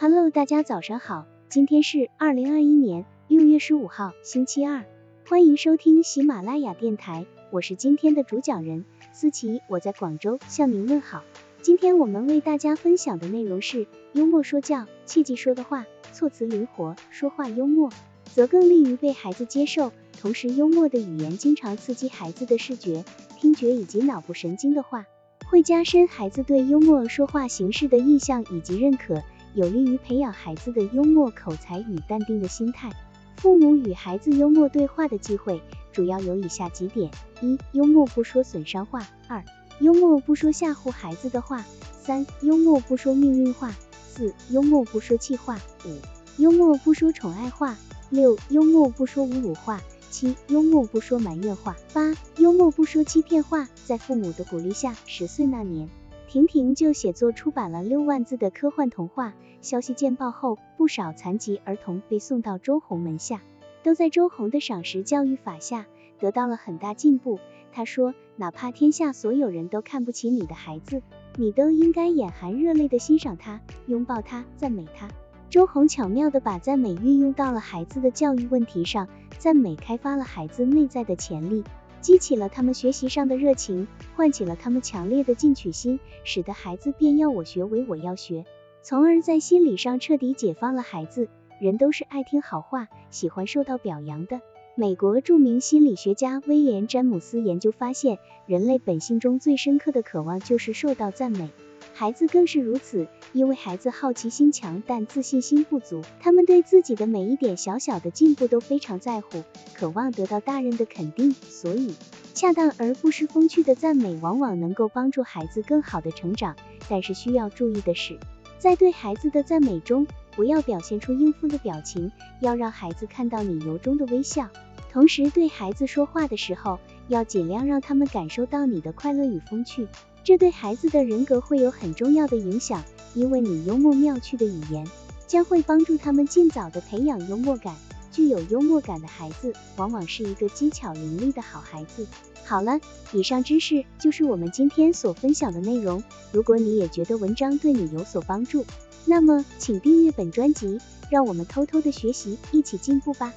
Hello，大家早上好，今天是二零二一年六月十五号，星期二，欢迎收听喜马拉雅电台，我是今天的主讲人思琪，我在广州向您问好。今天我们为大家分享的内容是幽默说教，切记说的话措辞灵活，说话幽默，则更利于被孩子接受。同时，幽默的语言经常刺激孩子的视觉、听觉以及脑部神经的话，会加深孩子对幽默说话形式的印象以及认可。有利于培养孩子的幽默口才与淡定的心态。父母与孩子幽默对话的机会主要有以下几点：一、幽默不说损伤话；二、幽默不说吓唬孩子的话；三、幽默不说命运话；四、幽默不说气话；五、幽默不说宠爱话；六、幽默不说侮辱话；七、幽默不说埋怨话；八、幽默不说欺骗话。在父母的鼓励下，十岁那年。婷婷就写作出版了六万字的科幻童话。消息见报后，不少残疾儿童被送到周红门下，都在周红的赏识教育法下得到了很大进步。他说，哪怕天下所有人都看不起你的孩子，你都应该眼含热泪的欣赏他，拥抱他，赞美他。周红巧妙的把赞美运用到了孩子的教育问题上，赞美开发了孩子内在的潜力。激起了他们学习上的热情，唤起了他们强烈的进取心，使得孩子便要我学为我要学，从而在心理上彻底解放了孩子。人都是爱听好话，喜欢受到表扬的。美国著名心理学家威廉·詹姆斯研究发现，人类本性中最深刻的渴望就是受到赞美。孩子更是如此，因为孩子好奇心强，但自信心不足。他们对自己的每一点小小的进步都非常在乎，渴望得到大人的肯定。所以，恰当而不失风趣的赞美，往往能够帮助孩子更好的成长。但是需要注意的是，在对孩子的赞美中，不要表现出应付的表情，要让孩子看到你由衷的微笑。同时，对孩子说话的时候，要尽量让他们感受到你的快乐与风趣。这对孩子的人格会有很重要的影响，因为你幽默妙趣的语言将会帮助他们尽早的培养幽默感。具有幽默感的孩子，往往是一个机巧伶俐的好孩子。好了，以上知识就是我们今天所分享的内容。如果你也觉得文章对你有所帮助，那么请订阅本专辑，让我们偷偷的学习，一起进步吧。